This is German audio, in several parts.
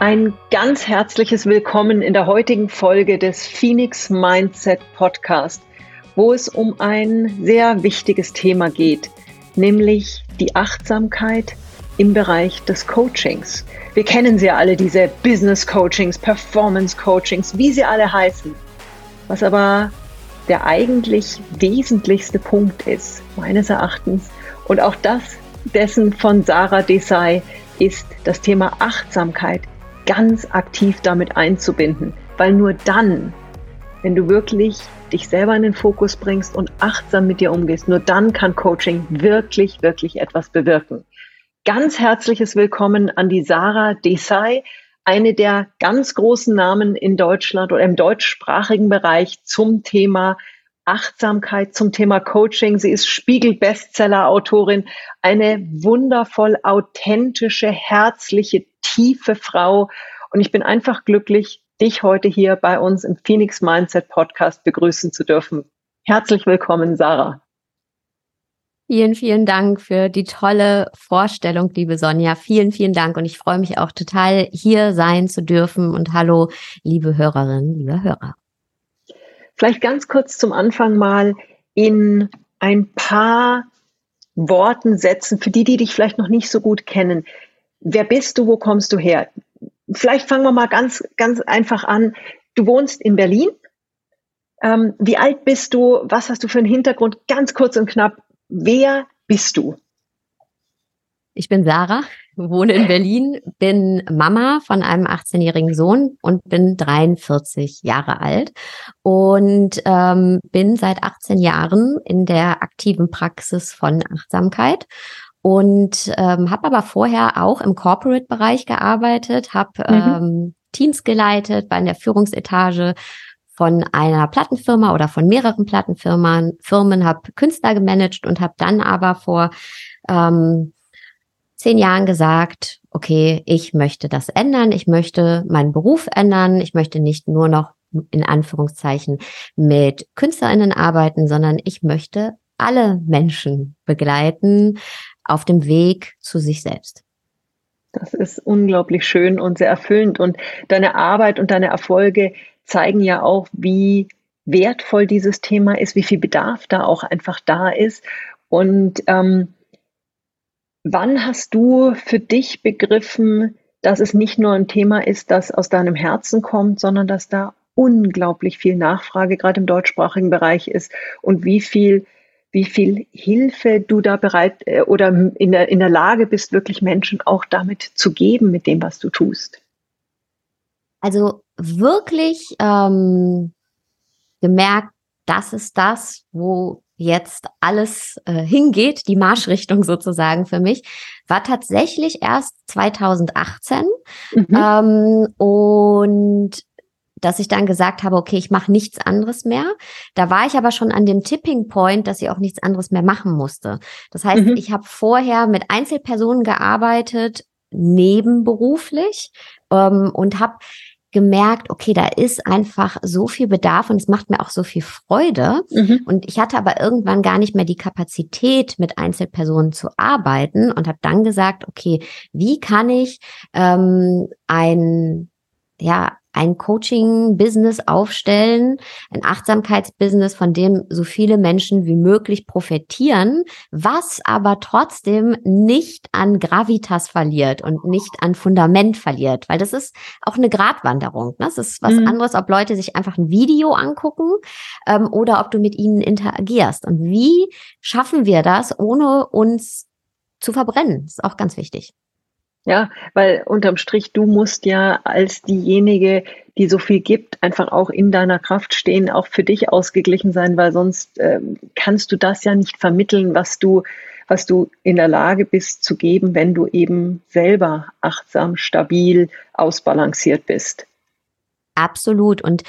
Ein ganz herzliches Willkommen in der heutigen Folge des Phoenix Mindset Podcast, wo es um ein sehr wichtiges Thema geht, nämlich die Achtsamkeit im Bereich des Coachings. Wir kennen sie alle, diese Business Coachings, Performance Coachings, wie sie alle heißen. Was aber der eigentlich wesentlichste Punkt ist, meines Erachtens, und auch das dessen von Sarah Desai, ist das Thema Achtsamkeit ganz aktiv damit einzubinden, weil nur dann, wenn du wirklich dich selber in den Fokus bringst und achtsam mit dir umgehst, nur dann kann Coaching wirklich, wirklich etwas bewirken. Ganz herzliches Willkommen an die Sarah Desai, eine der ganz großen Namen in Deutschland oder im deutschsprachigen Bereich zum Thema Achtsamkeit, zum Thema Coaching. Sie ist Spiegel-Bestseller-Autorin, eine wundervoll authentische, herzliche, tiefe Frau. Und ich bin einfach glücklich, dich heute hier bei uns im Phoenix Mindset Podcast begrüßen zu dürfen. Herzlich willkommen, Sarah. Vielen, vielen Dank für die tolle Vorstellung, liebe Sonja. Vielen, vielen Dank. Und ich freue mich auch total, hier sein zu dürfen. Und hallo, liebe Hörerinnen, liebe Hörer. Vielleicht ganz kurz zum Anfang mal in ein paar Worten setzen, für die, die dich vielleicht noch nicht so gut kennen. Wer bist du? Wo kommst du her? Vielleicht fangen wir mal ganz, ganz einfach an. Du wohnst in Berlin. Ähm, wie alt bist du? Was hast du für einen Hintergrund? Ganz kurz und knapp. Wer bist du? Ich bin Sarah, wohne in Berlin, bin Mama von einem 18-jährigen Sohn und bin 43 Jahre alt und ähm, bin seit 18 Jahren in der aktiven Praxis von Achtsamkeit und ähm, habe aber vorher auch im Corporate-Bereich gearbeitet, habe mhm. ähm, Teams geleitet, war in der Führungsetage von einer Plattenfirma oder von mehreren Plattenfirmen, Firmen, habe Künstler gemanagt und habe dann aber vor ähm, zehn Jahren gesagt, okay, ich möchte das ändern, ich möchte meinen Beruf ändern, ich möchte nicht nur noch in Anführungszeichen mit Künstlerinnen arbeiten, sondern ich möchte alle Menschen begleiten auf dem Weg zu sich selbst. Das ist unglaublich schön und sehr erfüllend. Und deine Arbeit und deine Erfolge zeigen ja auch, wie wertvoll dieses Thema ist, wie viel Bedarf da auch einfach da ist. Und ähm, Wann hast du für dich begriffen, dass es nicht nur ein Thema ist, das aus deinem Herzen kommt, sondern dass da unglaublich viel Nachfrage gerade im deutschsprachigen Bereich ist und wie viel, wie viel Hilfe du da bereit äh, oder in der, in der Lage bist, wirklich Menschen auch damit zu geben, mit dem, was du tust? Also wirklich ähm, gemerkt, das ist das, wo jetzt alles äh, hingeht, die Marschrichtung sozusagen für mich, war tatsächlich erst 2018. Mhm. Ähm, und dass ich dann gesagt habe, okay, ich mache nichts anderes mehr. Da war ich aber schon an dem Tipping Point, dass ich auch nichts anderes mehr machen musste. Das heißt, mhm. ich habe vorher mit Einzelpersonen gearbeitet, nebenberuflich ähm, und habe gemerkt, okay, da ist einfach so viel Bedarf und es macht mir auch so viel Freude. Mhm. Und ich hatte aber irgendwann gar nicht mehr die Kapazität, mit Einzelpersonen zu arbeiten und habe dann gesagt, okay, wie kann ich ähm, ein ja ein Coaching-Business aufstellen, ein Achtsamkeitsbusiness, von dem so viele Menschen wie möglich profitieren, was aber trotzdem nicht an Gravitas verliert und nicht an Fundament verliert, weil das ist auch eine Gratwanderung. Ne? Das ist was mhm. anderes, ob Leute sich einfach ein Video angucken ähm, oder ob du mit ihnen interagierst. Und wie schaffen wir das, ohne uns zu verbrennen? Das ist auch ganz wichtig. Ja, weil unterm Strich, du musst ja als diejenige, die so viel gibt, einfach auch in deiner Kraft stehen, auch für dich ausgeglichen sein, weil sonst äh, kannst du das ja nicht vermitteln, was du, was du in der Lage bist zu geben, wenn du eben selber achtsam, stabil, ausbalanciert bist. Absolut. Und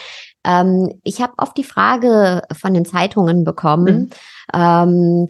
ähm, ich habe oft die Frage von den Zeitungen bekommen, mhm. ähm,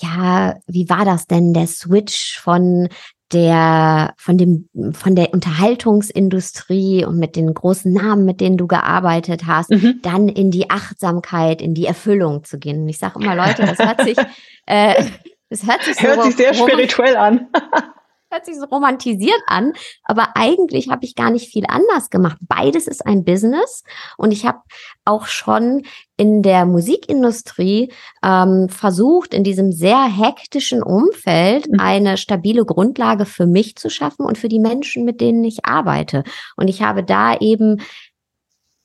ja, wie war das denn, der Switch von der, von dem, von der Unterhaltungsindustrie und mit den großen Namen, mit denen du gearbeitet hast, mhm. dann in die Achtsamkeit, in die Erfüllung zu gehen. Und ich sage immer, Leute, das hört sich, äh, das hört sich, hört so sich sehr spirituell an. hört sich so romantisiert an, aber eigentlich habe ich gar nicht viel anders gemacht. Beides ist ein Business und ich habe auch schon in der Musikindustrie ähm, versucht, in diesem sehr hektischen Umfeld mhm. eine stabile Grundlage für mich zu schaffen und für die Menschen, mit denen ich arbeite. Und ich habe da eben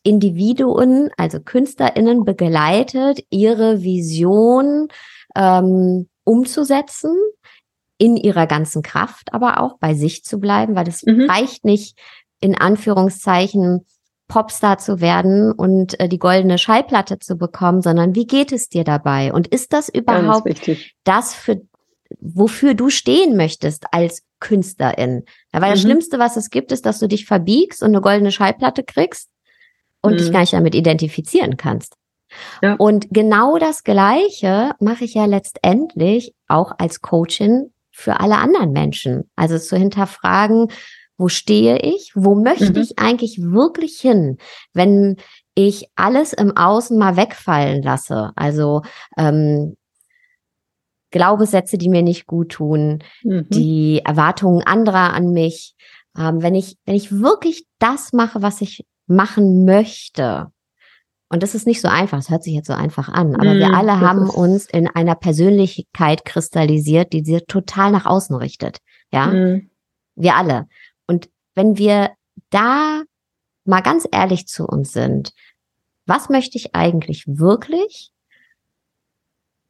Individuen, also KünstlerInnen begleitet, ihre Vision ähm, umzusetzen in ihrer ganzen Kraft, aber auch bei sich zu bleiben, weil es mhm. reicht nicht, in Anführungszeichen Popstar zu werden und äh, die goldene Schallplatte zu bekommen, sondern wie geht es dir dabei? Und ist das überhaupt das für wofür du stehen möchtest als Künstlerin? Ja, weil mhm. das Schlimmste, was es gibt, ist, dass du dich verbiegst und eine goldene Schallplatte kriegst und mhm. dich gar nicht damit identifizieren kannst. Ja. Und genau das Gleiche mache ich ja letztendlich auch als Coachin für alle anderen Menschen. Also zu hinterfragen, wo stehe ich? Wo möchte mhm. ich eigentlich wirklich hin, wenn ich alles im Außen mal wegfallen lasse? Also ähm, Glaubenssätze, die mir nicht gut tun, mhm. die Erwartungen anderer an mich. Ähm, wenn ich, wenn ich wirklich das mache, was ich machen möchte, und das ist nicht so einfach, es hört sich jetzt so einfach an, aber mm, wir alle haben uns in einer Persönlichkeit kristallisiert, die sich total nach außen richtet. Ja, mm. wir alle. Wenn wir da mal ganz ehrlich zu uns sind, was möchte ich eigentlich wirklich?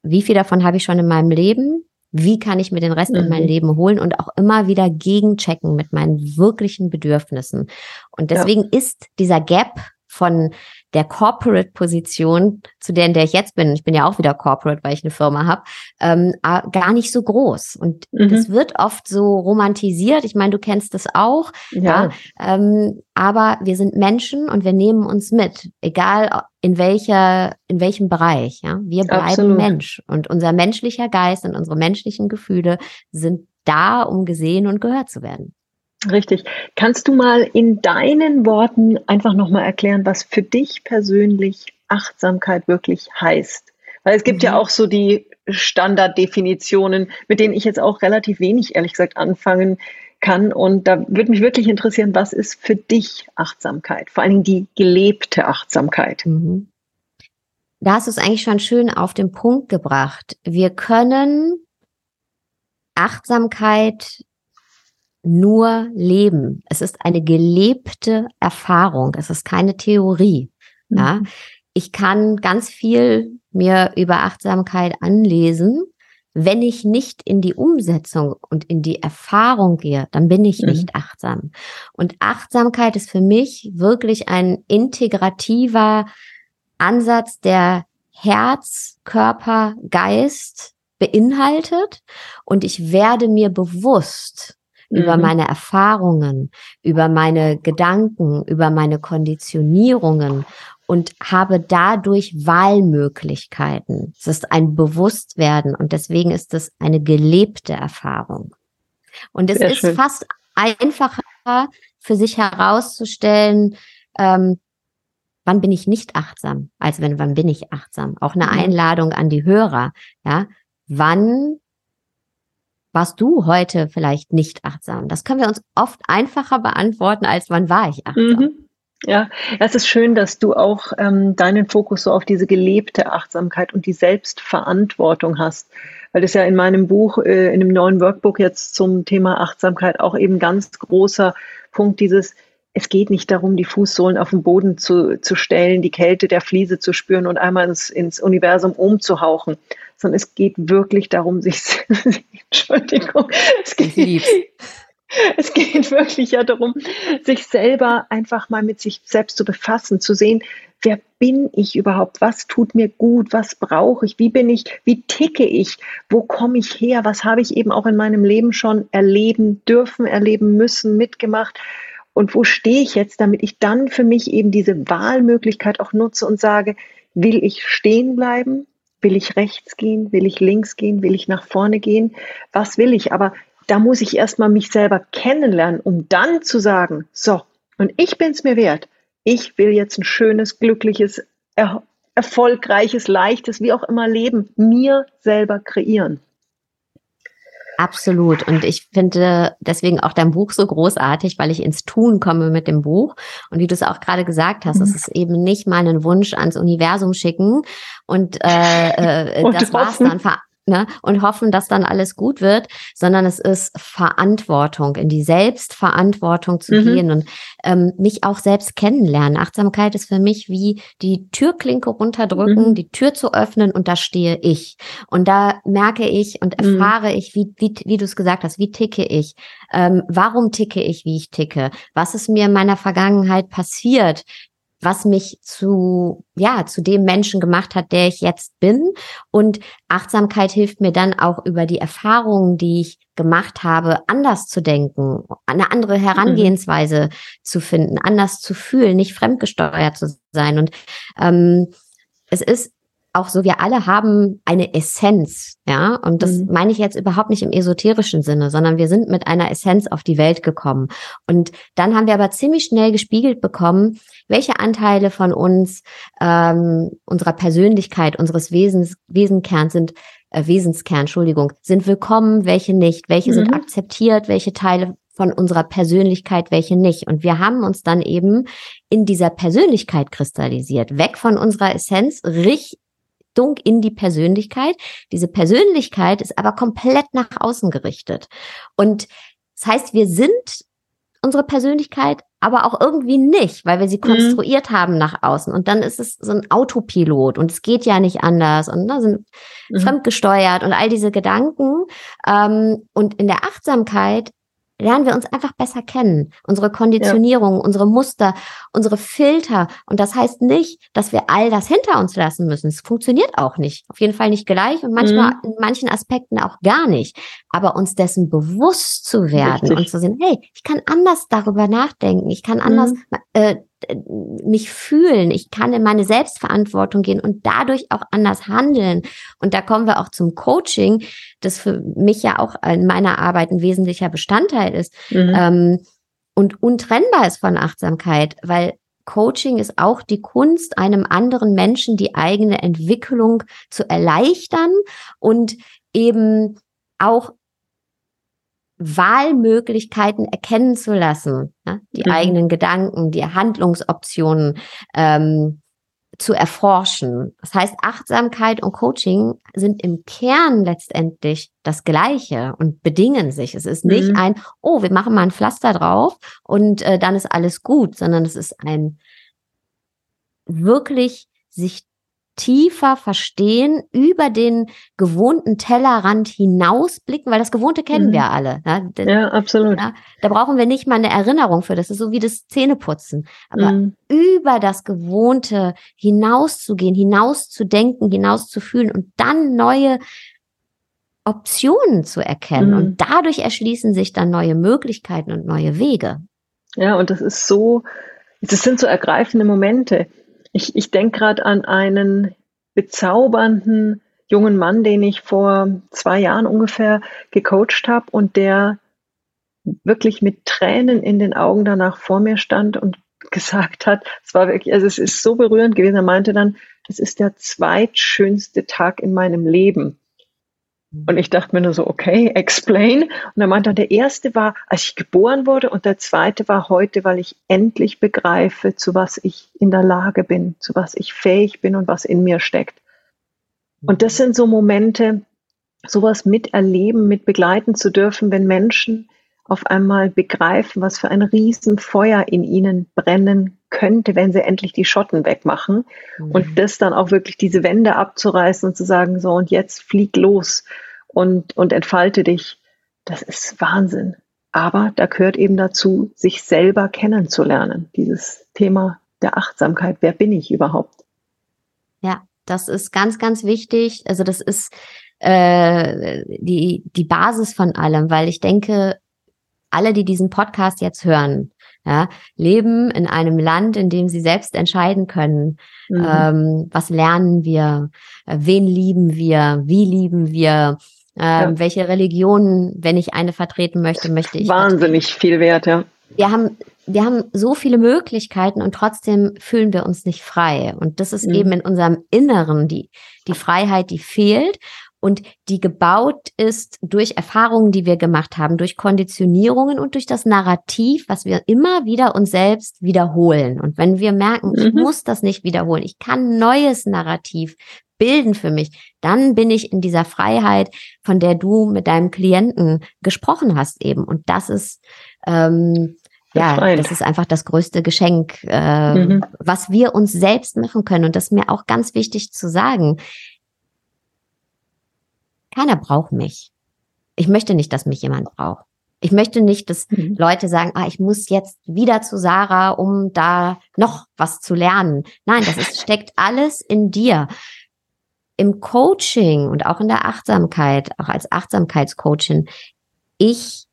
Wie viel davon habe ich schon in meinem Leben? Wie kann ich mir den Rest mhm. in mein mhm. Leben holen und auch immer wieder gegenchecken mit meinen wirklichen Bedürfnissen? Und deswegen ja. ist dieser Gap von der Corporate-Position, zu der, in der ich jetzt bin, ich bin ja auch wieder Corporate, weil ich eine Firma habe, ähm, gar nicht so groß. Und mhm. das wird oft so romantisiert. Ich meine, du kennst das auch. Ja. ja ähm, aber wir sind Menschen und wir nehmen uns mit, egal in welcher, in welchem Bereich. Ja, wir bleiben Absolut. Mensch und unser menschlicher Geist und unsere menschlichen Gefühle sind da, um gesehen und gehört zu werden. Richtig. Kannst du mal in deinen Worten einfach nochmal erklären, was für dich persönlich Achtsamkeit wirklich heißt? Weil es gibt mhm. ja auch so die Standarddefinitionen, mit denen ich jetzt auch relativ wenig, ehrlich gesagt, anfangen kann. Und da würde mich wirklich interessieren, was ist für dich Achtsamkeit? Vor allen Dingen die gelebte Achtsamkeit. Mhm. Da hast du es eigentlich schon schön auf den Punkt gebracht. Wir können Achtsamkeit nur leben. Es ist eine gelebte Erfahrung. Es ist keine Theorie. Mhm. Ja, ich kann ganz viel mir über Achtsamkeit anlesen. Wenn ich nicht in die Umsetzung und in die Erfahrung gehe, dann bin ich mhm. nicht achtsam. Und Achtsamkeit ist für mich wirklich ein integrativer Ansatz, der Herz, Körper, Geist beinhaltet. Und ich werde mir bewusst, über mhm. meine Erfahrungen, über meine Gedanken, über meine Konditionierungen und habe dadurch Wahlmöglichkeiten. Es ist ein Bewusstwerden und deswegen ist es eine gelebte Erfahrung. Und es Sehr ist schön. fast einfacher für sich herauszustellen, ähm, wann bin ich nicht achtsam, als wenn wann bin ich achtsam. Auch eine mhm. Einladung an die Hörer, ja. Wann warst du heute vielleicht nicht achtsam? Das können wir uns oft einfacher beantworten, als wann war ich achtsam. Mhm. Ja, es ist schön, dass du auch ähm, deinen Fokus so auf diese gelebte Achtsamkeit und die Selbstverantwortung hast. Weil das ja in meinem Buch, äh, in dem neuen Workbook jetzt zum Thema Achtsamkeit auch eben ganz großer Punkt dieses, es geht nicht darum, die Fußsohlen auf den Boden zu, zu stellen, die Kälte der Fliese zu spüren und einmal ins, ins Universum umzuhauchen, sondern es geht wirklich darum, sich, Entschuldigung, es geht, es geht wirklich ja darum, sich selber einfach mal mit sich selbst zu befassen, zu sehen, wer bin ich überhaupt, was tut mir gut, was brauche ich, wie bin ich, wie ticke ich, wo komme ich her, was habe ich eben auch in meinem Leben schon erleben dürfen, erleben müssen, mitgemacht und wo stehe ich jetzt, damit ich dann für mich eben diese Wahlmöglichkeit auch nutze und sage, will ich stehen bleiben Will ich rechts gehen? Will ich links gehen? Will ich nach vorne gehen? Was will ich? Aber da muss ich erstmal mich selber kennenlernen, um dann zu sagen, so, und ich bin es mir wert. Ich will jetzt ein schönes, glückliches, er erfolgreiches, leichtes, wie auch immer Leben mir selber kreieren. Absolut. Und ich finde deswegen auch dein Buch so großartig, weil ich ins Tun komme mit dem Buch. Und wie du es auch gerade gesagt hast, mhm. es ist eben nicht mal ein Wunsch ans Universum schicken und, äh, äh, und das war's dann ne, und hoffen, dass dann alles gut wird, sondern es ist Verantwortung, in die Selbstverantwortung zu mhm. gehen und ähm, mich auch selbst kennenlernen. Achtsamkeit ist für mich wie die Türklinke runterdrücken, mhm. die Tür zu öffnen und da stehe ich. Und da merke ich und mhm. erfahre mhm. ich, wie, wie, wie du es gesagt hast, wie ticke ich? Ähm, warum ticke ich, wie ich ticke? Was ist mir in meiner Vergangenheit passiert? Was mich zu, ja, zu dem Menschen gemacht hat, der ich jetzt bin. Und Achtsamkeit hilft mir dann auch über die Erfahrungen, die ich gemacht habe, anders zu denken, eine andere Herangehensweise mhm. zu finden, anders zu fühlen, nicht fremdgesteuert zu sein. Und ähm, es ist auch so, wir alle haben eine Essenz, ja, und das mhm. meine ich jetzt überhaupt nicht im esoterischen Sinne, sondern wir sind mit einer Essenz auf die Welt gekommen. Und dann haben wir aber ziemlich schnell gespiegelt bekommen, welche Anteile von uns, ähm, unserer Persönlichkeit, unseres Wesens, Wesenkerns sind, äh, Wesenskern, Entschuldigung, sind willkommen, welche nicht, welche mhm. sind akzeptiert, welche Teile von unserer Persönlichkeit, welche nicht. Und wir haben uns dann eben in dieser Persönlichkeit kristallisiert, weg von unserer Essenz, rich, Richtung in die Persönlichkeit. Diese Persönlichkeit ist aber komplett nach außen gerichtet. Und das heißt, wir sind unsere Persönlichkeit, aber auch irgendwie nicht, weil wir sie mhm. konstruiert mhm. haben nach außen. Und dann ist es so ein Autopilot und es geht ja nicht anders und da ne, sind mhm. fremdgesteuert und all diese Gedanken. Ähm, und in der Achtsamkeit lernen wir uns einfach besser kennen. Unsere Konditionierung, ja. unsere Muster, unsere Filter. Und das heißt nicht, dass wir all das hinter uns lassen müssen. Es funktioniert auch nicht. Auf jeden Fall nicht gleich und manchmal mhm. in manchen Aspekten auch gar nicht. Aber uns dessen bewusst zu werden Richtig. und zu sehen, hey, ich kann anders darüber nachdenken. Ich kann anders mhm. äh, mich fühlen, ich kann in meine Selbstverantwortung gehen und dadurch auch anders handeln. Und da kommen wir auch zum Coaching, das für mich ja auch in meiner Arbeit ein wesentlicher Bestandteil ist mhm. ähm, und untrennbar ist von Achtsamkeit, weil Coaching ist auch die Kunst, einem anderen Menschen die eigene Entwicklung zu erleichtern und eben auch Wahlmöglichkeiten erkennen zu lassen, ja? die mhm. eigenen Gedanken, die Handlungsoptionen ähm, zu erforschen. Das heißt, Achtsamkeit und Coaching sind im Kern letztendlich das Gleiche und bedingen sich. Es ist nicht mhm. ein, oh, wir machen mal ein Pflaster drauf und äh, dann ist alles gut, sondern es ist ein wirklich sich tiefer verstehen, über den gewohnten Tellerrand hinausblicken, weil das Gewohnte kennen mhm. wir alle. Ne? Ja, absolut. Ja, da brauchen wir nicht mal eine Erinnerung für. Das ist so wie das Zähneputzen. Aber mhm. über das Gewohnte hinauszugehen, hinauszudenken, hinauszufühlen und dann neue Optionen zu erkennen. Mhm. Und dadurch erschließen sich dann neue Möglichkeiten und neue Wege. Ja, und das ist so, das sind so ergreifende Momente ich, ich denke gerade an einen bezaubernden jungen Mann, den ich vor zwei Jahren ungefähr gecoacht habe und der wirklich mit Tränen in den Augen danach vor mir stand und gesagt hat, es war wirklich, also es ist so berührend gewesen. Er meinte dann, das ist der zweitschönste Tag in meinem Leben. Und ich dachte mir nur so, okay, explain. Und er meinte, der erste war, als ich geboren wurde und der zweite war heute, weil ich endlich begreife, zu was ich in der Lage bin, zu was ich fähig bin und was in mir steckt. Und das sind so Momente, sowas miterleben, mit begleiten zu dürfen, wenn Menschen auf einmal begreifen, was für ein Riesenfeuer in ihnen brennen könnte, wenn sie endlich die Schotten wegmachen mhm. und das dann auch wirklich diese Wände abzureißen und zu sagen, so und jetzt flieg los und, und entfalte dich. Das ist Wahnsinn. Aber da gehört eben dazu, sich selber kennenzulernen. Dieses Thema der Achtsamkeit. Wer bin ich überhaupt? Ja, das ist ganz, ganz wichtig. Also das ist äh, die, die Basis von allem, weil ich denke, alle, die diesen Podcast jetzt hören, ja, leben in einem Land, in dem sie selbst entscheiden können, mhm. ähm, was lernen wir, äh, wen lieben wir, wie lieben wir, ähm, ja. welche Religionen, wenn ich eine vertreten möchte, möchte ich. Wahnsinnig vertreten. viel wert, ja. Wir haben, wir haben so viele Möglichkeiten und trotzdem fühlen wir uns nicht frei. Und das ist mhm. eben in unserem Inneren die, die Freiheit, die fehlt. Und die gebaut ist durch Erfahrungen, die wir gemacht haben, durch Konditionierungen und durch das Narrativ, was wir immer wieder uns selbst wiederholen. Und wenn wir merken, mhm. ich muss das nicht wiederholen, ich kann neues Narrativ bilden für mich, dann bin ich in dieser Freiheit, von der du mit deinem Klienten gesprochen hast eben. Und das ist ähm, ja, das ist einfach das größte Geschenk, äh, mhm. was wir uns selbst machen können. Und das ist mir auch ganz wichtig zu sagen. Keiner braucht mich. Ich möchte nicht, dass mich jemand braucht. Ich möchte nicht, dass mhm. Leute sagen, ah, ich muss jetzt wieder zu Sarah, um da noch was zu lernen. Nein, das ist, steckt alles in dir. Im Coaching und auch in der Achtsamkeit, auch als Achtsamkeitscoachin, ich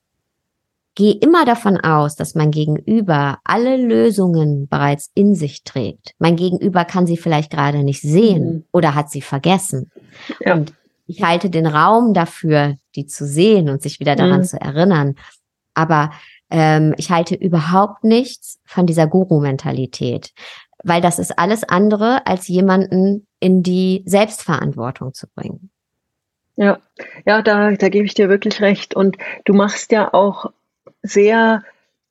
gehe immer davon aus, dass mein Gegenüber alle Lösungen bereits in sich trägt. Mein Gegenüber kann sie vielleicht gerade nicht sehen mhm. oder hat sie vergessen. Ja. Und ich halte den Raum dafür, die zu sehen und sich wieder daran mhm. zu erinnern. Aber ähm, ich halte überhaupt nichts von dieser Guru-Mentalität, weil das ist alles andere, als jemanden in die Selbstverantwortung zu bringen. Ja, ja, da, da gebe ich dir wirklich recht. Und du machst ja auch sehr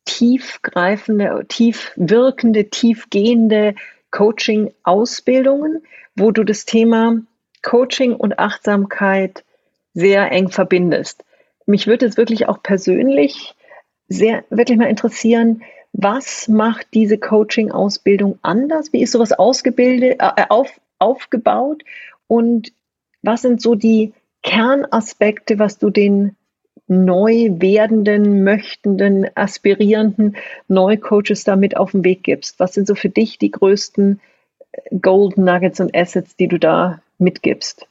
tiefgreifende, tief wirkende, tiefgehende Coaching-Ausbildungen, wo du das Thema Coaching und Achtsamkeit sehr eng verbindest. Mich würde es wirklich auch persönlich sehr, wirklich mal interessieren, was macht diese Coaching-Ausbildung anders? Wie ist sowas ausgebildet, äh, auf, aufgebaut? Und was sind so die Kernaspekte, was du den neu werdenden, möchtenden, aspirierenden Neucoaches damit auf den Weg gibst? Was sind so für dich die größten äh, Gold Nuggets und Assets, die du da mitgibst?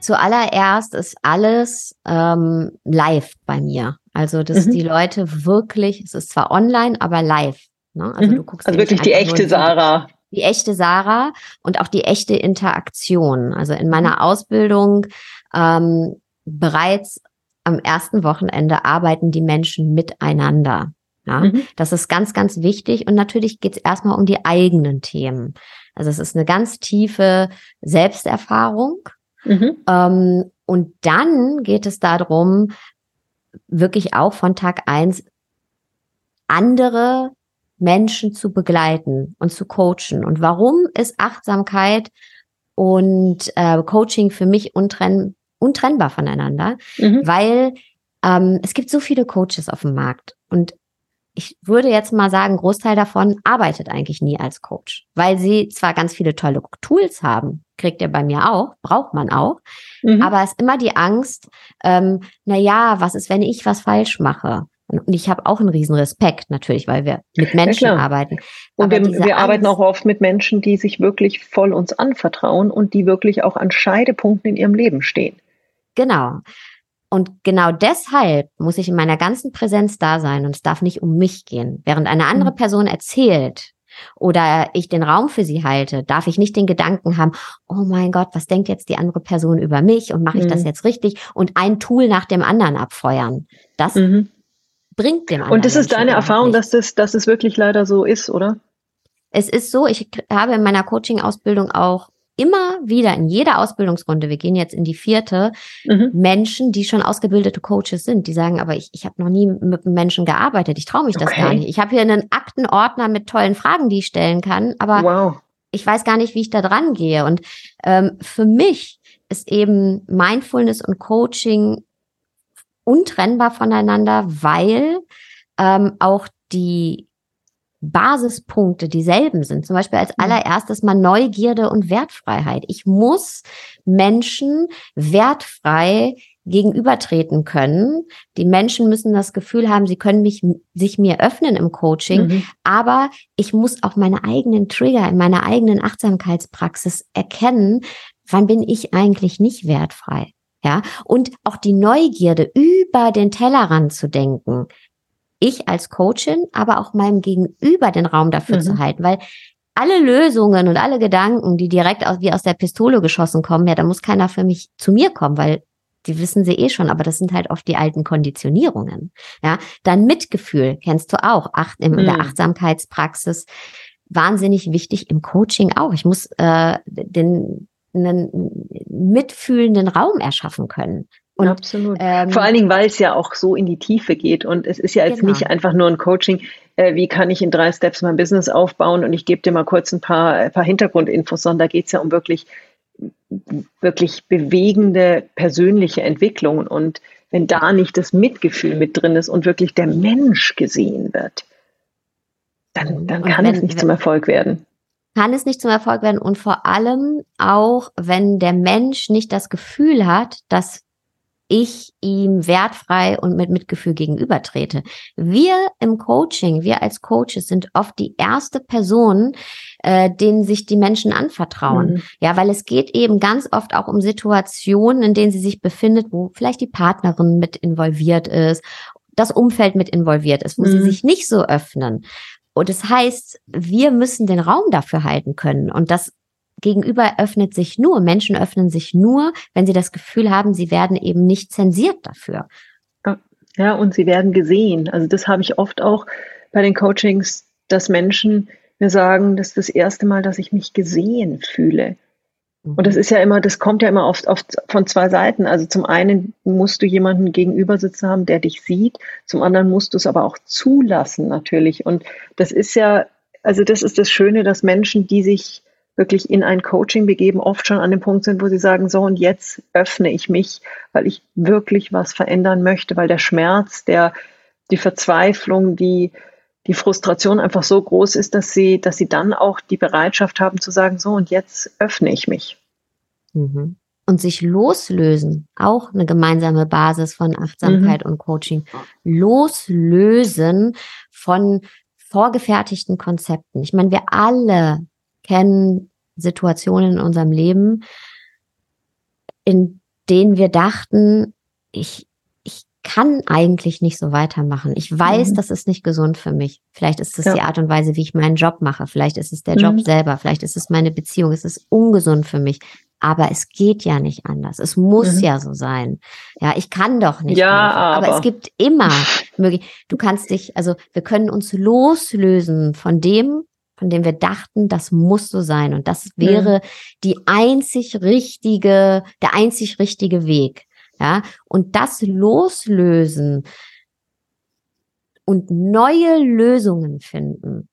Zuallererst ist alles ähm, live bei mir. Also, dass mhm. die Leute wirklich, es ist zwar online, aber live. Ne? Also, mhm. du guckst also wirklich die echte Sarah die echte Sarah und auch die echte Interaktion. Also in meiner mhm. Ausbildung ähm, bereits am ersten Wochenende arbeiten die Menschen miteinander. Ja, mhm. das ist ganz, ganz wichtig. Und natürlich geht es erstmal um die eigenen Themen. Also es ist eine ganz tiefe Selbsterfahrung. Mhm. Ähm, und dann geht es darum, wirklich auch von Tag eins andere Menschen zu begleiten und zu coachen. Und warum ist Achtsamkeit und äh, Coaching für mich untrenn untrennbar voneinander? Mhm. Weil ähm, es gibt so viele Coaches auf dem Markt und ich würde jetzt mal sagen, Großteil davon arbeitet eigentlich nie als Coach, weil sie zwar ganz viele tolle Tools haben, kriegt ihr bei mir auch, braucht man auch, mhm. aber es ist immer die Angst, ähm, na ja, was ist, wenn ich was falsch mache? Und ich habe auch einen riesen Respekt natürlich, weil wir mit Menschen ja, arbeiten. Und wir, wir arbeiten auch oft mit Menschen, die sich wirklich voll uns anvertrauen und die wirklich auch an Scheidepunkten in ihrem Leben stehen. Genau. Und genau deshalb muss ich in meiner ganzen Präsenz da sein und es darf nicht um mich gehen. Während eine andere mhm. Person erzählt oder ich den Raum für sie halte, darf ich nicht den Gedanken haben, oh mein Gott, was denkt jetzt die andere Person über mich und mache ich mhm. das jetzt richtig und ein Tool nach dem anderen abfeuern. Das mhm bringt dem anderen. Und das ist deine Erfahrung, dass das, dass es wirklich leider so ist, oder? Es ist so, ich habe in meiner Coaching-Ausbildung auch immer wieder in jeder Ausbildungsrunde, wir gehen jetzt in die vierte, mhm. Menschen, die schon ausgebildete Coaches sind, die sagen, aber ich, ich habe noch nie mit Menschen gearbeitet, ich traue mich das okay. gar nicht. Ich habe hier einen Aktenordner mit tollen Fragen, die ich stellen kann, aber wow. ich weiß gar nicht, wie ich da dran gehe. Und ähm, für mich ist eben Mindfulness und Coaching untrennbar voneinander, weil ähm, auch die Basispunkte dieselben sind. Zum Beispiel als allererstes mal Neugierde und Wertfreiheit. Ich muss Menschen wertfrei gegenübertreten können. Die Menschen müssen das Gefühl haben, sie können mich, sich mir öffnen im Coaching, mhm. aber ich muss auch meine eigenen Trigger in meiner eigenen Achtsamkeitspraxis erkennen, wann bin ich eigentlich nicht wertfrei. Ja, und auch die Neugierde über den Tellerrand zu denken. Ich als Coachin, aber auch meinem Gegenüber den Raum dafür mhm. zu halten, weil alle Lösungen und alle Gedanken, die direkt aus, wie aus der Pistole geschossen kommen, ja, da muss keiner für mich zu mir kommen, weil die wissen sie eh schon, aber das sind halt oft die alten Konditionierungen. Ja, dann Mitgefühl kennst du auch, acht, in mhm. der Achtsamkeitspraxis wahnsinnig wichtig im Coaching auch. Ich muss äh, den einen mitfühlenden Raum erschaffen können. Und, Absolut. Ähm, Vor allen Dingen, weil es ja auch so in die Tiefe geht. Und es ist ja jetzt genau. nicht einfach nur ein Coaching, äh, wie kann ich in drei Steps mein Business aufbauen und ich gebe dir mal kurz ein paar, ein paar Hintergrundinfos, sondern da geht es ja um wirklich, wirklich bewegende persönliche Entwicklungen. Und wenn da nicht das Mitgefühl mit drin ist und wirklich der Mensch gesehen wird, dann, dann kann wenn, es nicht zum Erfolg werden kann es nicht zum Erfolg werden und vor allem auch, wenn der Mensch nicht das Gefühl hat, dass ich ihm wertfrei und mit Mitgefühl gegenübertrete. Wir im Coaching, wir als Coaches sind oft die erste Person, äh, denen sich die Menschen anvertrauen. Mhm. Ja, weil es geht eben ganz oft auch um Situationen, in denen sie sich befindet, wo vielleicht die Partnerin mit involviert ist, das Umfeld mit involviert ist, wo mhm. sie sich nicht so öffnen. Und das heißt, wir müssen den Raum dafür halten können. Und das Gegenüber öffnet sich nur, Menschen öffnen sich nur, wenn sie das Gefühl haben, sie werden eben nicht zensiert dafür. Ja, und sie werden gesehen. Also das habe ich oft auch bei den Coachings, dass Menschen mir sagen, das ist das erste Mal, dass ich mich gesehen fühle. Und das ist ja immer, das kommt ja immer oft, oft von zwei Seiten. Also zum einen musst du jemanden gegenüber sitzen haben, der dich sieht. Zum anderen musst du es aber auch zulassen, natürlich. Und das ist ja, also das ist das Schöne, dass Menschen, die sich wirklich in ein Coaching begeben, oft schon an dem Punkt sind, wo sie sagen, so und jetzt öffne ich mich, weil ich wirklich was verändern möchte, weil der Schmerz, der, die Verzweiflung, die, die Frustration einfach so groß ist, dass sie, dass sie dann auch die Bereitschaft haben zu sagen, so und jetzt öffne ich mich. Mhm. Und sich loslösen, auch eine gemeinsame Basis von Achtsamkeit mhm. und Coaching. Loslösen von vorgefertigten Konzepten. Ich meine, wir alle kennen Situationen in unserem Leben, in denen wir dachten, ich, kann eigentlich nicht so weitermachen. Ich weiß, mhm. das ist nicht gesund für mich. Vielleicht ist es ja. die Art und Weise, wie ich meinen Job mache. Vielleicht ist es der Job mhm. selber. Vielleicht ist es meine Beziehung. Es ist ungesund für mich. Aber es geht ja nicht anders. Es muss mhm. ja so sein. Ja, ich kann doch nicht. Ja, aber. aber es gibt immer möglich. Du kannst dich, also wir können uns loslösen von dem, von dem wir dachten, das muss so sein. Und das wäre mhm. die einzig richtige, der einzig richtige Weg. Ja, und das loslösen und neue Lösungen finden,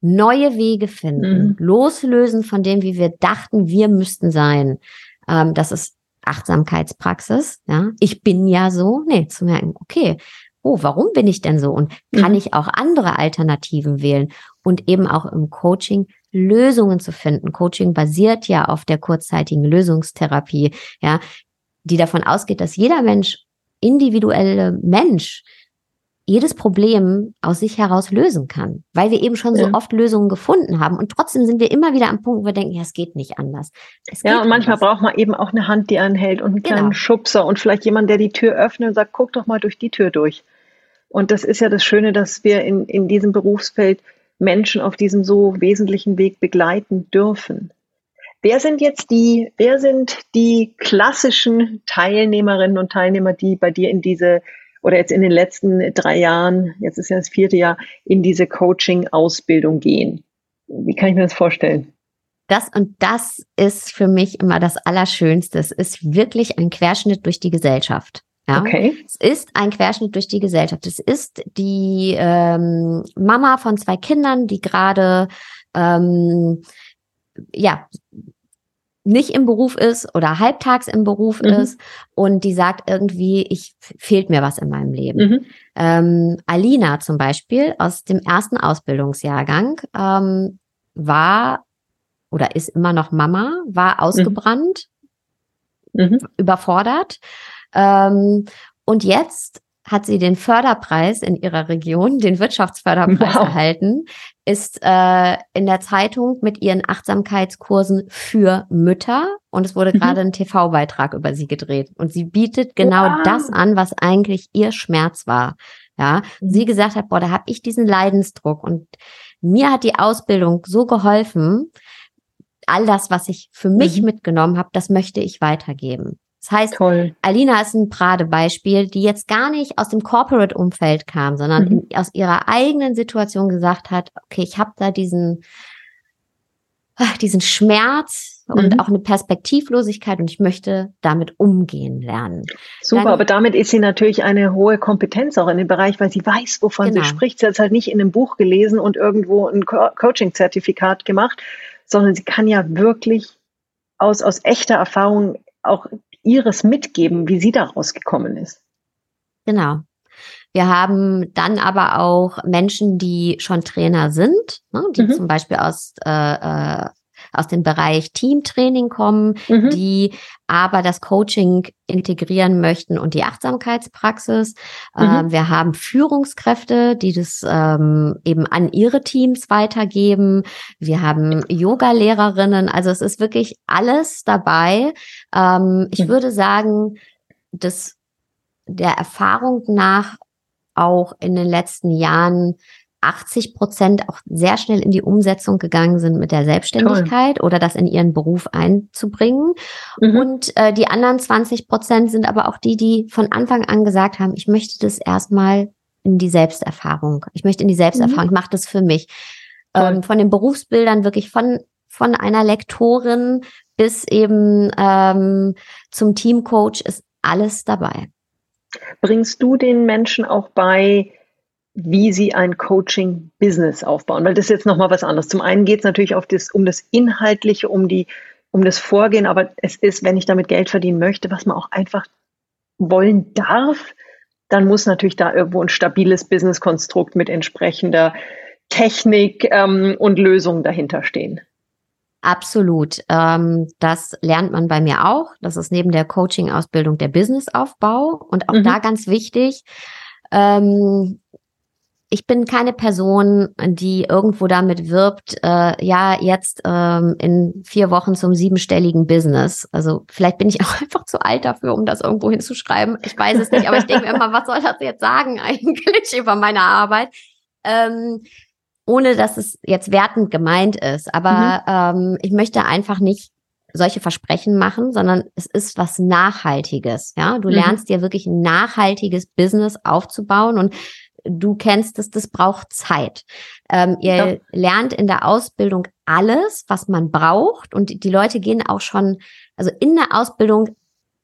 neue Wege finden, mhm. loslösen von dem, wie wir dachten, wir müssten sein. Ähm, das ist Achtsamkeitspraxis. Ja, ich bin ja so. Nee, zu merken, okay, oh, warum bin ich denn so? Und kann mhm. ich auch andere Alternativen wählen? Und eben auch im Coaching Lösungen zu finden. Coaching basiert ja auf der kurzzeitigen Lösungstherapie. Ja, die davon ausgeht, dass jeder Mensch, individuelle Mensch, jedes Problem aus sich heraus lösen kann, weil wir eben schon so ja. oft Lösungen gefunden haben und trotzdem sind wir immer wieder am Punkt, wo wir denken, ja, es geht nicht anders. ja, und manchmal anders. braucht man eben auch eine Hand, die anhält und einen kleinen genau. Schubser und vielleicht jemand, der die Tür öffnet und sagt, guck doch mal durch die Tür durch. Und das ist ja das Schöne, dass wir in, in diesem Berufsfeld Menschen auf diesem so wesentlichen Weg begleiten dürfen. Wer sind jetzt die, wer sind die klassischen Teilnehmerinnen und Teilnehmer, die bei dir in diese oder jetzt in den letzten drei Jahren, jetzt ist ja das vierte Jahr, in diese Coaching-Ausbildung gehen? Wie kann ich mir das vorstellen? Das und das ist für mich immer das Allerschönste. Es ist wirklich ein Querschnitt durch die Gesellschaft. Ja? Okay. Es ist ein Querschnitt durch die Gesellschaft. Es ist die ähm, Mama von zwei Kindern, die gerade ähm, ja, nicht im Beruf ist oder halbtags im Beruf mhm. ist und die sagt irgendwie, ich fehlt mir was in meinem Leben. Mhm. Ähm, Alina zum Beispiel aus dem ersten Ausbildungsjahrgang ähm, war oder ist immer noch Mama, war mhm. ausgebrannt, mhm. überfordert ähm, und jetzt hat sie den Förderpreis in ihrer Region, den Wirtschaftsförderpreis wow. erhalten, ist äh, in der Zeitung mit ihren Achtsamkeitskursen für Mütter und es wurde mhm. gerade ein TV-Beitrag über sie gedreht und sie bietet genau wow. das an, was eigentlich ihr Schmerz war. Ja, mhm. sie gesagt hat, boah, da habe ich diesen Leidensdruck und mir hat die Ausbildung so geholfen, all das, was ich für mich mhm. mitgenommen habe, das möchte ich weitergeben. Das heißt, Toll. Alina ist ein Paradebeispiel, die jetzt gar nicht aus dem Corporate-Umfeld kam, sondern mhm. in, aus ihrer eigenen Situation gesagt hat, okay, ich habe da diesen, ah, diesen Schmerz und mhm. auch eine Perspektivlosigkeit und ich möchte damit umgehen lernen. Super, Dann, aber damit ist sie natürlich eine hohe Kompetenz auch in dem Bereich, weil sie weiß, wovon genau. sie spricht. Sie hat es halt nicht in einem Buch gelesen und irgendwo ein Co Coaching-Zertifikat gemacht, sondern sie kann ja wirklich aus, aus echter Erfahrung auch ihres mitgeben, wie sie da rausgekommen ist. Genau. Wir haben dann aber auch Menschen, die schon Trainer sind, ne, die mhm. zum Beispiel aus äh, äh, aus dem Bereich Teamtraining kommen, mhm. die aber das Coaching integrieren möchten und die Achtsamkeitspraxis. Mhm. Ähm, wir haben Führungskräfte, die das ähm, eben an ihre Teams weitergeben. Wir haben Yoga-Lehrerinnen. Also es ist wirklich alles dabei. Ähm, ich mhm. würde sagen, dass der Erfahrung nach auch in den letzten Jahren 80 Prozent auch sehr schnell in die Umsetzung gegangen sind mit der Selbstständigkeit Toll. oder das in ihren Beruf einzubringen. Mhm. Und äh, die anderen 20 Prozent sind aber auch die, die von Anfang an gesagt haben, ich möchte das erstmal in die Selbsterfahrung. Ich möchte in die Selbsterfahrung, mhm. ich mache das für mich. Ähm, von den Berufsbildern wirklich von, von einer Lektorin bis eben ähm, zum Teamcoach ist alles dabei. Bringst du den Menschen auch bei, wie sie ein Coaching-Business aufbauen. Weil das ist jetzt nochmal was anderes. Zum einen geht es natürlich auf das, um das Inhaltliche, um, die, um das Vorgehen, aber es ist, wenn ich damit Geld verdienen möchte, was man auch einfach wollen darf, dann muss natürlich da irgendwo ein stabiles Business-Konstrukt mit entsprechender Technik ähm, und Lösungen dahinter stehen. Absolut. Ähm, das lernt man bei mir auch. Das ist neben der Coaching-Ausbildung der Businessaufbau. Und auch mhm. da ganz wichtig, ähm, ich bin keine Person, die irgendwo damit wirbt, äh, ja, jetzt ähm, in vier Wochen zum siebenstelligen Business. Also vielleicht bin ich auch einfach zu alt dafür, um das irgendwo hinzuschreiben. Ich weiß es nicht, aber ich denke mir immer, was soll das jetzt sagen eigentlich über meine Arbeit? Ähm, ohne dass es jetzt wertend gemeint ist. Aber mhm. ähm, ich möchte einfach nicht solche Versprechen machen, sondern es ist was Nachhaltiges. Ja, du mhm. lernst dir wirklich ein nachhaltiges Business aufzubauen und du kennst es, das braucht Zeit. Ähm, ihr ja. lernt in der Ausbildung alles, was man braucht und die Leute gehen auch schon, also in der Ausbildung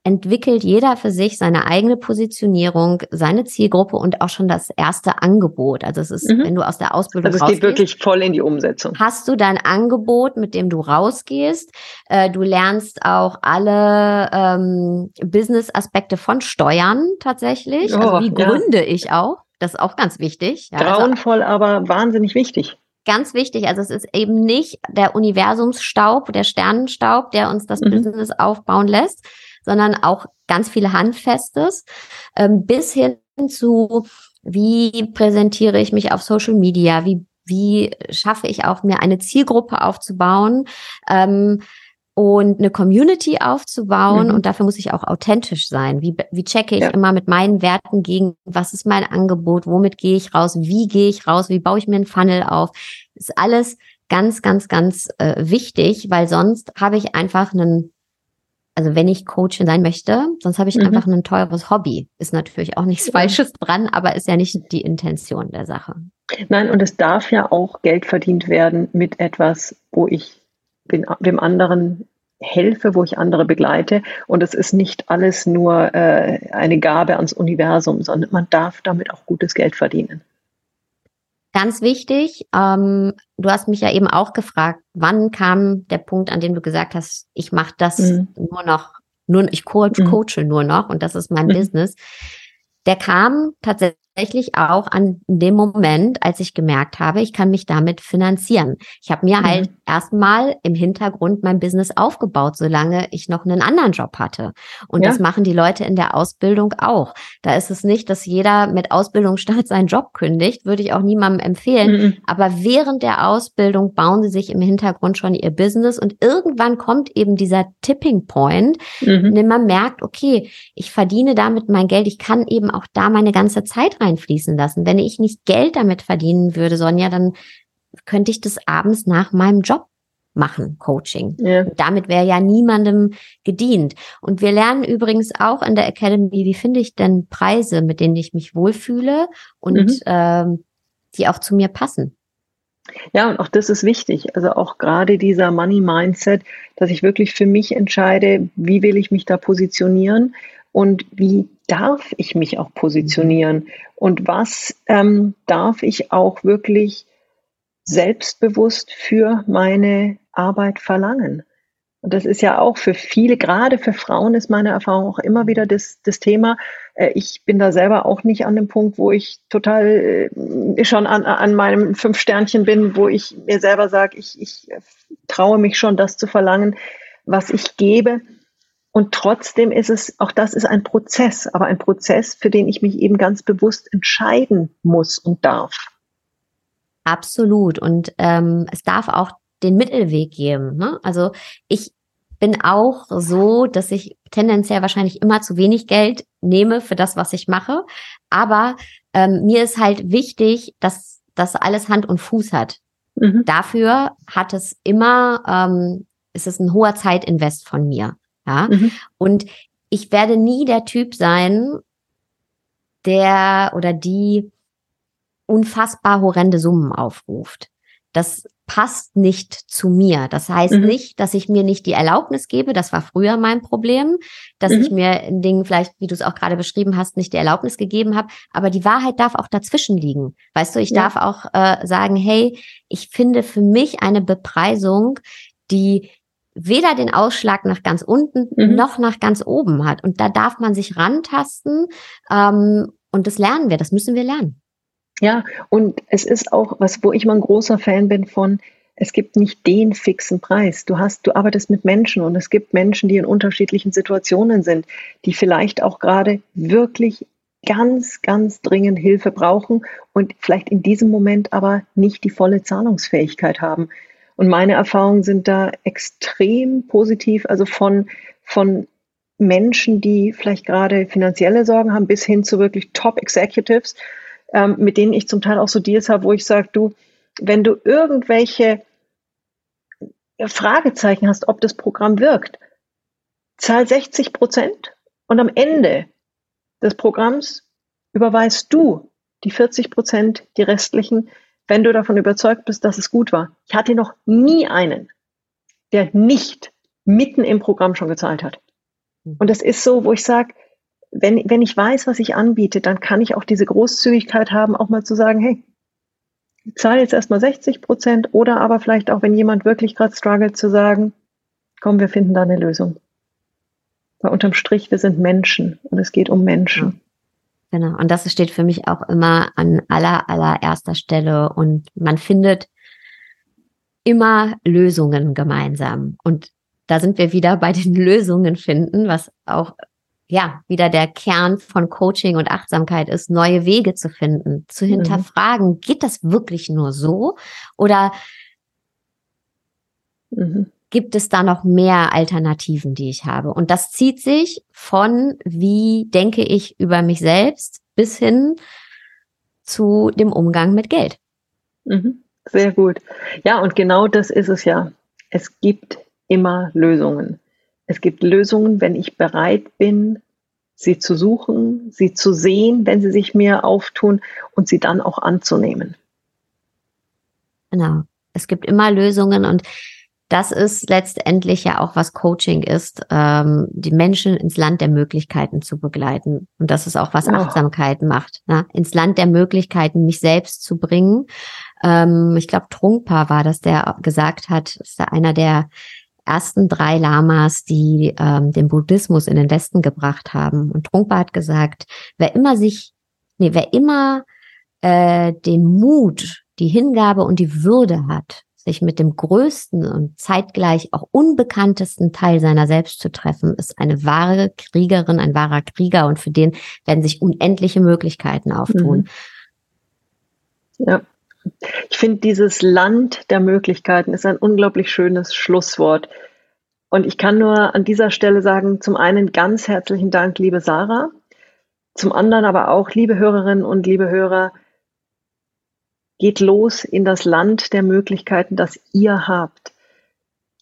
entwickelt jeder für sich seine eigene Positionierung, seine Zielgruppe und auch schon das erste Angebot. Also es ist, mhm. wenn du aus der Ausbildung Also es geht wirklich voll in die Umsetzung. Hast du dein Angebot, mit dem du rausgehst. Äh, du lernst auch alle ähm, Business-Aspekte von Steuern tatsächlich. Also oh, also wie gründe ja. ich auch? Das ist auch ganz wichtig. Ja, also Grauenvoll, also, aber wahnsinnig wichtig. Ganz wichtig. Also es ist eben nicht der Universumsstaub, der Sternenstaub, der uns das mhm. Business aufbauen lässt, sondern auch ganz viele Handfestes, ähm, bis hin zu, wie präsentiere ich mich auf Social Media, wie, wie schaffe ich auch mir eine Zielgruppe aufzubauen, ähm, und eine Community aufzubauen. Mhm. Und dafür muss ich auch authentisch sein. Wie, wie checke ich ja. immer mit meinen Werten gegen, was ist mein Angebot, womit gehe ich raus, wie gehe ich raus, wie baue ich mir einen Funnel auf. Das ist alles ganz, ganz, ganz äh, wichtig, weil sonst habe ich einfach einen, also wenn ich Coach sein möchte, sonst habe ich mhm. einfach ein teures Hobby. Ist natürlich auch nichts Falsches dran, aber ist ja nicht die Intention der Sache. Nein, und es darf ja auch Geld verdient werden mit etwas, wo ich den, dem anderen helfe, wo ich andere begleite. Und es ist nicht alles nur äh, eine Gabe ans Universum, sondern man darf damit auch gutes Geld verdienen. Ganz wichtig, ähm, du hast mich ja eben auch gefragt, wann kam der Punkt, an dem du gesagt hast, ich mache das mhm. nur noch, nur ich coach, mhm. coache nur noch und das ist mein mhm. Business. Der kam tatsächlich tatsächlich auch an dem Moment, als ich gemerkt habe, ich kann mich damit finanzieren. Ich habe mir mhm. halt erstmal im Hintergrund mein Business aufgebaut, solange ich noch einen anderen Job hatte. Und ja. das machen die Leute in der Ausbildung auch. Da ist es nicht, dass jeder mit Ausbildungsstart seinen Job kündigt, würde ich auch niemandem empfehlen. Mhm. Aber während der Ausbildung bauen sie sich im Hintergrund schon ihr Business und irgendwann kommt eben dieser Tipping Point, mhm. in dem man merkt, okay, ich verdiene damit mein Geld, ich kann eben auch da meine ganze Zeit rein einfließen lassen. Wenn ich nicht Geld damit verdienen würde, Sonja, dann könnte ich das abends nach meinem Job machen, Coaching. Ja. damit wäre ja niemandem gedient. Und wir lernen übrigens auch in der Academy, wie finde ich denn Preise, mit denen ich mich wohlfühle und mhm. ähm, die auch zu mir passen. Ja, und auch das ist wichtig. Also auch gerade dieser Money Mindset, dass ich wirklich für mich entscheide, wie will ich mich da positionieren und wie darf ich mich auch positionieren und was ähm, darf ich auch wirklich selbstbewusst für meine Arbeit verlangen. Und das ist ja auch für viele, gerade für Frauen ist meine Erfahrung auch immer wieder das, das Thema. Äh, ich bin da selber auch nicht an dem Punkt, wo ich total äh, schon an, an meinem fünf Sternchen bin, wo ich mir selber sage, ich, ich traue mich schon, das zu verlangen, was ich gebe. Und trotzdem ist es, auch das ist ein Prozess, aber ein Prozess, für den ich mich eben ganz bewusst entscheiden muss und darf. Absolut. Und ähm, es darf auch den Mittelweg geben. Ne? Also ich bin auch so, dass ich tendenziell wahrscheinlich immer zu wenig Geld nehme für das, was ich mache. Aber ähm, mir ist halt wichtig, dass das alles Hand und Fuß hat. Mhm. Dafür hat es immer, ähm, ist es ein hoher Zeitinvest von mir. Ja. Mhm. Und ich werde nie der Typ sein, der oder die unfassbar horrende Summen aufruft. Das passt nicht zu mir. Das heißt mhm. nicht, dass ich mir nicht die Erlaubnis gebe. Das war früher mein Problem, dass mhm. ich mir in Dingen vielleicht, wie du es auch gerade beschrieben hast, nicht die Erlaubnis gegeben habe. Aber die Wahrheit darf auch dazwischen liegen. Weißt du, ich ja. darf auch äh, sagen, hey, ich finde für mich eine Bepreisung, die weder den Ausschlag nach ganz unten mhm. noch nach ganz oben hat. Und da darf man sich rantasten. Ähm, und das lernen wir, das müssen wir lernen. Ja, und es ist auch was, wo ich mal ein großer Fan bin von, es gibt nicht den fixen Preis. Du hast, du arbeitest mit Menschen und es gibt Menschen, die in unterschiedlichen Situationen sind, die vielleicht auch gerade wirklich ganz, ganz dringend Hilfe brauchen und vielleicht in diesem Moment aber nicht die volle Zahlungsfähigkeit haben. Und meine Erfahrungen sind da extrem positiv, also von, von Menschen, die vielleicht gerade finanzielle Sorgen haben, bis hin zu wirklich Top Executives, ähm, mit denen ich zum Teil auch so Deals habe, wo ich sage, du, wenn du irgendwelche Fragezeichen hast, ob das Programm wirkt, zahl 60 Prozent und am Ende des Programms überweist du die 40 Prozent, die restlichen, wenn du davon überzeugt bist, dass es gut war. Ich hatte noch nie einen, der nicht mitten im Programm schon gezahlt hat. Hm. Und das ist so, wo ich sage, wenn, wenn ich weiß, was ich anbiete, dann kann ich auch diese Großzügigkeit haben, auch mal zu sagen, hey, ich zahle jetzt erstmal 60 Prozent oder aber vielleicht auch, wenn jemand wirklich gerade struggelt, zu sagen, komm, wir finden da eine Lösung. Weil unterm Strich, wir sind Menschen und es geht um Menschen. Genau. Und das steht für mich auch immer an aller, allererster Stelle. Und man findet immer Lösungen gemeinsam. Und da sind wir wieder bei den Lösungen finden, was auch ja, wieder der Kern von Coaching und Achtsamkeit ist, neue Wege zu finden, zu mhm. hinterfragen, mhm. geht das wirklich nur so? Oder mhm. Gibt es da noch mehr Alternativen, die ich habe? Und das zieht sich von, wie denke ich über mich selbst, bis hin zu dem Umgang mit Geld. Mhm. Sehr gut. Ja, und genau das ist es ja. Es gibt immer Lösungen. Es gibt Lösungen, wenn ich bereit bin, sie zu suchen, sie zu sehen, wenn sie sich mir auftun und sie dann auch anzunehmen. Genau. Es gibt immer Lösungen und das ist letztendlich ja auch, was Coaching ist, ähm, die Menschen ins Land der Möglichkeiten zu begleiten. Und das ist auch, was Achtsamkeit oh. macht. Ne? Ins Land der Möglichkeiten, mich selbst zu bringen. Ähm, ich glaube, Trunkpa war das, der gesagt hat, ist da einer der ersten drei Lamas, die ähm, den Buddhismus in den Westen gebracht haben. Und Trungpa hat gesagt, wer immer sich, nee, wer immer äh, den Mut, die Hingabe und die Würde hat, sich mit dem größten und zeitgleich auch unbekanntesten Teil seiner selbst zu treffen, ist eine wahre Kriegerin, ein wahrer Krieger und für den werden sich unendliche Möglichkeiten auftun. Mhm. Ja. Ich finde, dieses Land der Möglichkeiten ist ein unglaublich schönes Schlusswort. Und ich kann nur an dieser Stelle sagen, zum einen ganz herzlichen Dank, liebe Sarah. Zum anderen aber auch, liebe Hörerinnen und liebe Hörer, geht los in das Land der Möglichkeiten, das ihr habt.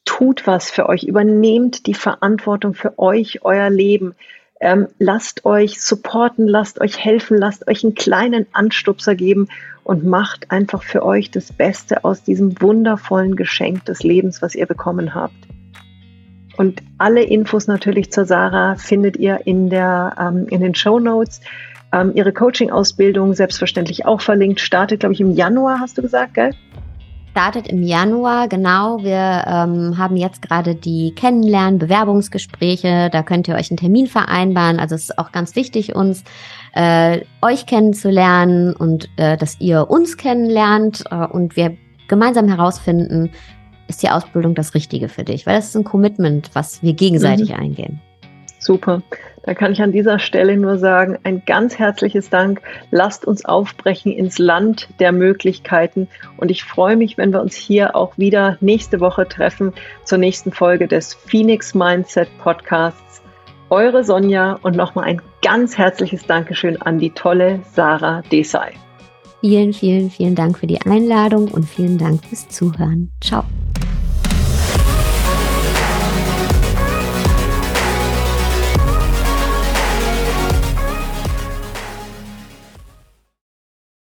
tut was für euch, übernehmt die Verantwortung für euch, euer Leben. Ähm, lasst euch supporten, lasst euch helfen, lasst euch einen kleinen Anstupser geben und macht einfach für euch das Beste aus diesem wundervollen Geschenk des Lebens, was ihr bekommen habt. Und alle Infos natürlich zur Sarah findet ihr in, der, ähm, in den Show Notes. Ähm, ihre Coaching-Ausbildung selbstverständlich auch verlinkt. Startet, glaube ich, im Januar, hast du gesagt, gell? Startet im Januar, genau. Wir ähm, haben jetzt gerade die Kennenlernen, Bewerbungsgespräche. Da könnt ihr euch einen Termin vereinbaren. Also es ist auch ganz wichtig, uns äh, euch kennenzulernen und äh, dass ihr uns kennenlernt äh, und wir gemeinsam herausfinden, ist die Ausbildung das Richtige für dich? Weil das ist ein Commitment, was wir gegenseitig mhm. eingehen. Super. Da kann ich an dieser Stelle nur sagen, ein ganz herzliches Dank. Lasst uns aufbrechen ins Land der Möglichkeiten. Und ich freue mich, wenn wir uns hier auch wieder nächste Woche treffen zur nächsten Folge des Phoenix Mindset Podcasts. Eure Sonja und nochmal ein ganz herzliches Dankeschön an die tolle Sarah Desai. Vielen, vielen, vielen Dank für die Einladung und vielen Dank fürs Zuhören. Ciao.